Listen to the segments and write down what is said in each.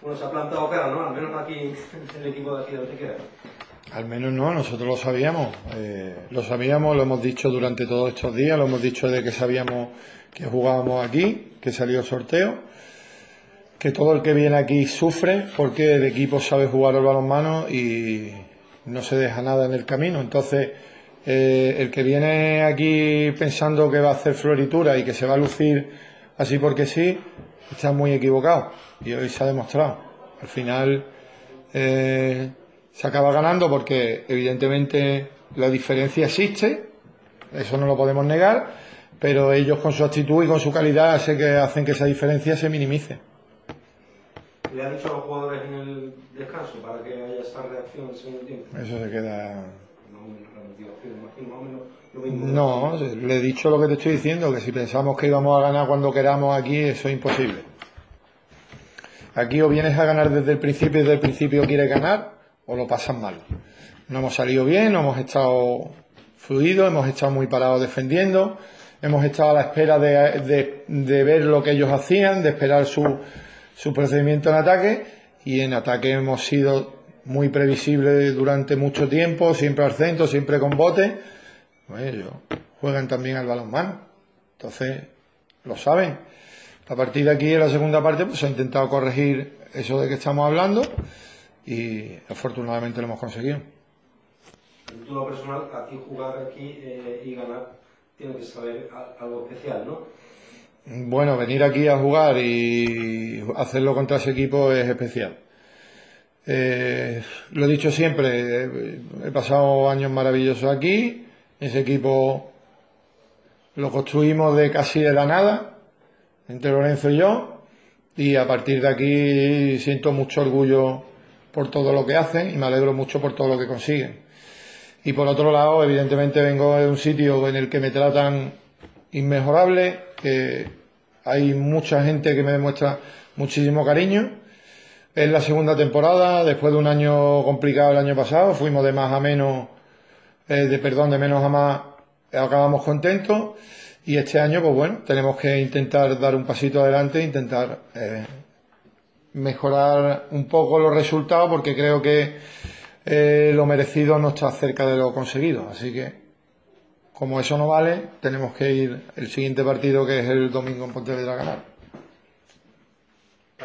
Bueno, se ha plantado cara, ¿no? Al menos aquí, el equipo de aquí. Al menos no, nosotros lo sabíamos. Eh, lo sabíamos, lo hemos dicho durante todos estos días, lo hemos dicho de que sabíamos que jugábamos aquí, que salió el sorteo, que todo el que viene aquí sufre porque el equipo sabe jugar al balonmano y no se deja nada en el camino. Entonces, eh, el que viene aquí pensando que va a hacer floritura y que se va a lucir así porque sí, está muy equivocado. Y hoy se ha demostrado. Al final eh, se acaba ganando porque evidentemente la diferencia existe, eso no lo podemos negar, pero ellos con su actitud y con su calidad sé que hacen que esa diferencia se minimice. ¿Le ha dicho a los jugadores en el descanso para que haya esa reacción en el segundo tiempo? Eso se queda No, la motivación, imagino más o menos lo mismo. No, le he dicho lo que te estoy diciendo, que si pensamos que íbamos a ganar cuando queramos aquí, eso es imposible. Aquí o vienes a ganar desde el principio y desde el principio quieres ganar, o lo pasas mal. No hemos salido bien, no hemos estado fluidos, hemos estado muy parados defendiendo, hemos estado a la espera de, de- de ver lo que ellos hacían, de esperar su, su procedimiento en ataque, y en ataque hemos sido muy previsibles durante mucho tiempo, siempre al centro, siempre con bote. Pues ellos juegan también al balonmano. Entonces, lo saben. A partir de aquí, en la segunda parte, pues se ha intentado corregir eso de que estamos hablando y afortunadamente lo hemos conseguido. En todo lo personal, aquí jugar aquí eh, y ganar tiene que saber a- algo especial, ¿no? Bueno, venir aquí a jugar y hacerlo contra ese equipo es especial. Eh, lo he dicho siempre, he pasado años maravillosos aquí, ese equipo lo construimos de casi de la nada, entre Lorenzo y yo, y a partir de aquí siento mucho orgullo por todo lo que hacen y me alegro mucho por todo lo que consiguen. Y por otro lado, evidentemente vengo de un sitio en el que me tratan inmejorable, que hay mucha gente que me demuestra muchísimo cariño. Es la segunda temporada, después de un año complicado el año pasado, fuimos de más a menos, eh, de perdón, de menos a más, acabamos contentos. Y este año, pues bueno, tenemos que intentar dar un pasito adelante, intentar eh, mejorar un poco los resultados, porque creo que eh, lo merecido no está cerca de lo conseguido. Así que, como eso no vale, tenemos que ir el siguiente partido, que es el domingo en Pontevedra, a ganar.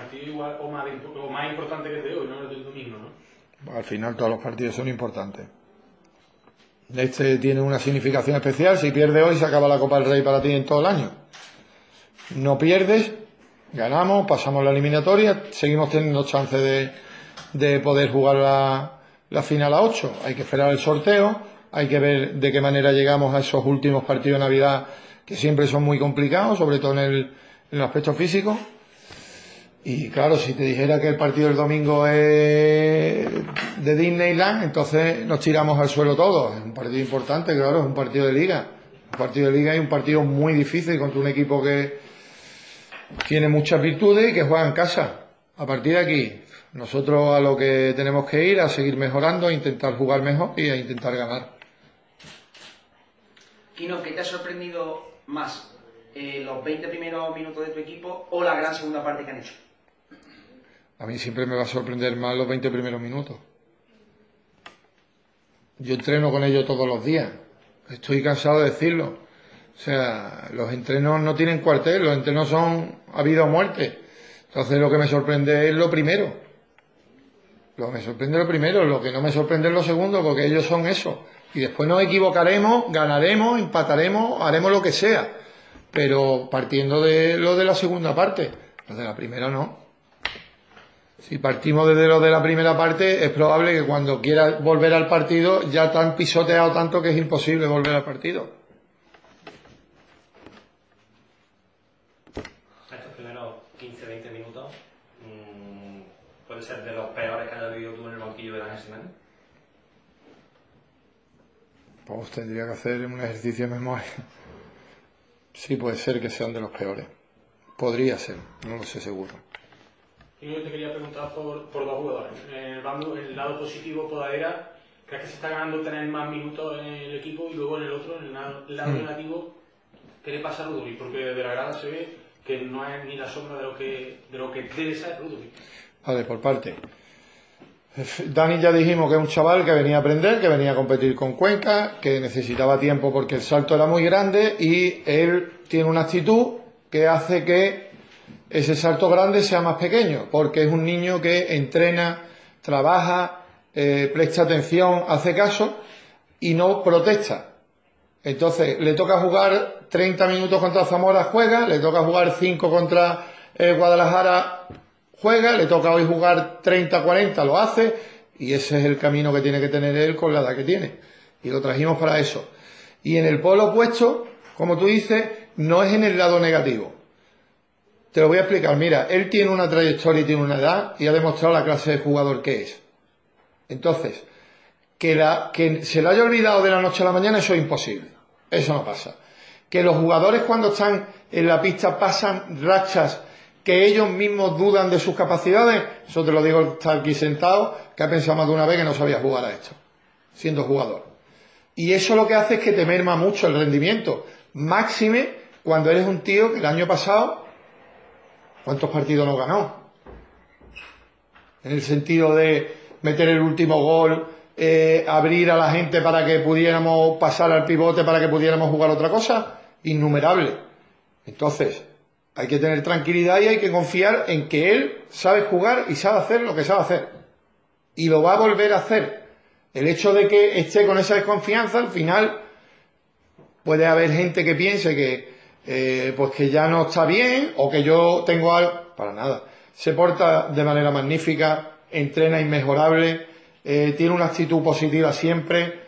Partido igual o más, o más importante que el de hoy, ¿no? El del domingo, ¿no? Al final todos los partidos son importantes. Este tiene una significación especial. Si pierde hoy, se acaba la Copa del Rey para ti en todo el año. No pierdes, ganamos, pasamos la eliminatoria, seguimos teniendo chance de, de poder jugar la, la final a 8. Hay que esperar el sorteo, hay que ver de qué manera llegamos a esos últimos partidos de Navidad que siempre son muy complicados, sobre todo en el, en el aspecto físico. Y claro, si te dijera que el partido del domingo es de Disneyland, entonces nos tiramos al suelo todos. Es un partido importante, claro, es un partido de liga. Un partido de liga y un partido muy difícil contra un equipo que tiene muchas virtudes y que juega en casa. A partir de aquí, nosotros a lo que tenemos que ir, a seguir mejorando, a intentar jugar mejor y a intentar ganar. Kino, ¿qué te ha sorprendido más? Eh, ¿Los 20 primeros minutos de tu equipo o la gran segunda parte que han hecho? A mí siempre me va a sorprender más los 20 primeros minutos. Yo entreno con ellos todos los días. Estoy cansado de decirlo. O sea, los entrenos no tienen cuartel, los entrenos son a vida o muerte. Entonces lo que me sorprende es lo primero. Lo que me sorprende es lo primero, lo que no me sorprende es lo segundo, porque ellos son eso. Y después nos equivocaremos, ganaremos, empataremos, haremos lo que sea. Pero partiendo de lo de la segunda parte, lo de la primera no. Si partimos desde lo de la primera parte, es probable que cuando quieras volver al partido ya te han pisoteado tanto que es imposible volver al partido. Estos primeros 15-20 minutos mm, puede ser de los peores que hayas vivido tú en el banquillo de Ángel Jiménez. Pues tendría que hacer un ejercicio de memoria. Sí, puede ser que sean de los peores. Podría ser, no lo sé seguro. Y yo te quería preguntar por, por dos jugadores. El, el lado positivo, Podadera, ¿crees que se está ganando tener más minutos en el equipo? Y luego en el otro, en el lado, el lado Mm. negativo, ¿qué le pasa a Rudovic? Porque de la grada se ve que no es ni la sombra de lo que, de lo que debe ser Rudovic. Vale, por parte. Dani ya dijimos que es un chaval que venía a aprender, que venía a competir con Cuenca, que necesitaba tiempo porque el salto era muy grande y él tiene una actitud que hace que ese salto grande sea más pequeño, porque es un niño que entrena, trabaja, eh, presta atención, hace caso y no protesta. Entonces, le toca jugar 30 minutos contra Zamora, juega, le toca jugar 5 contra eh, Guadalajara, juega, le toca hoy jugar 30-40, lo hace, y ese es el camino que tiene que tener él con la edad que tiene. Y lo trajimos para eso. Y en el polo opuesto, como tú dices, no es en el lado negativo. Te lo voy a explicar. Mira, él tiene una trayectoria y tiene una edad y ha demostrado la clase de jugador que es. Entonces, que, la, que se le haya olvidado de la noche a la mañana, eso es imposible. Eso no pasa. Que los jugadores cuando están en la pista pasan rachas que ellos mismos dudan de sus capacidades, eso te lo digo estar aquí sentado, que ha pensado más de una vez que no sabía jugar a esto, siendo jugador. Y eso lo que hace es que te merma mucho el rendimiento. Máxime cuando eres un tío que el año pasado, ¿cuántos partidos no ganó? En el sentido de meter el último gol, eh, abrir a la gente para que pudiéramos pasar al pivote, para que pudiéramos jugar otra cosa, innumerable. Entonces, hay que tener tranquilidad y hay que confiar en que él sabe jugar y sabe hacer lo que sabe hacer. Y lo va a volver a hacer. El hecho de que esté con esa desconfianza, al final puede haber gente que piense que eh, pues que ya no está bien o que yo tengo algo. Para nada. Se porta de manera magnífica, entrena inmejorable, eh, tiene una actitud positiva siempre.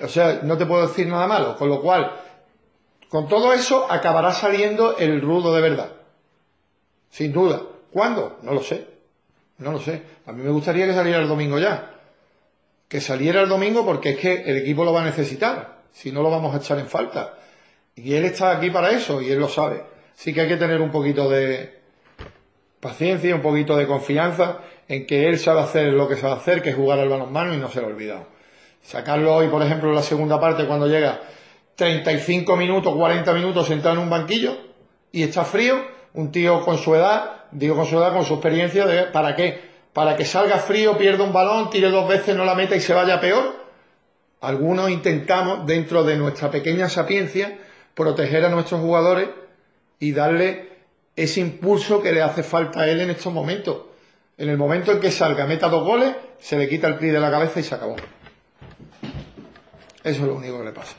O sea, no te puedo decir nada malo. Con lo cual, con todo eso acabará saliendo el rudo de verdad. Sin duda. ¿Cuándo? No lo sé. No lo sé. A mí me gustaría que saliera el domingo ya. Que saliera el domingo porque es que el equipo lo va a necesitar. Si no lo vamos a echar en falta. Y él está aquí para eso y él lo sabe. Así que hay que tener un poquito de paciencia, un poquito de confianza en que él sabe hacer lo que sabe hacer, que es jugar al balonmano y no se lo ha olvidado. Sacarlo hoy, por ejemplo, en la segunda parte cuando llega 35 minutos, 40 minutos sentado en un banquillo y está frío, un tío con su edad, digo con su edad, con su experiencia, de, ¿para qué? Para que salga frío, pierda un balón, tire dos veces, no la meta y se vaya peor. Algunos intentamos, dentro de nuestra pequeña sapiencia, proteger a nuestros jugadores y darle ese impulso que le hace falta a él en estos momentos. En el momento en que salga, meta dos goles, se le quita el PRI de la cabeza y se acabó. Eso es lo único que le pasa.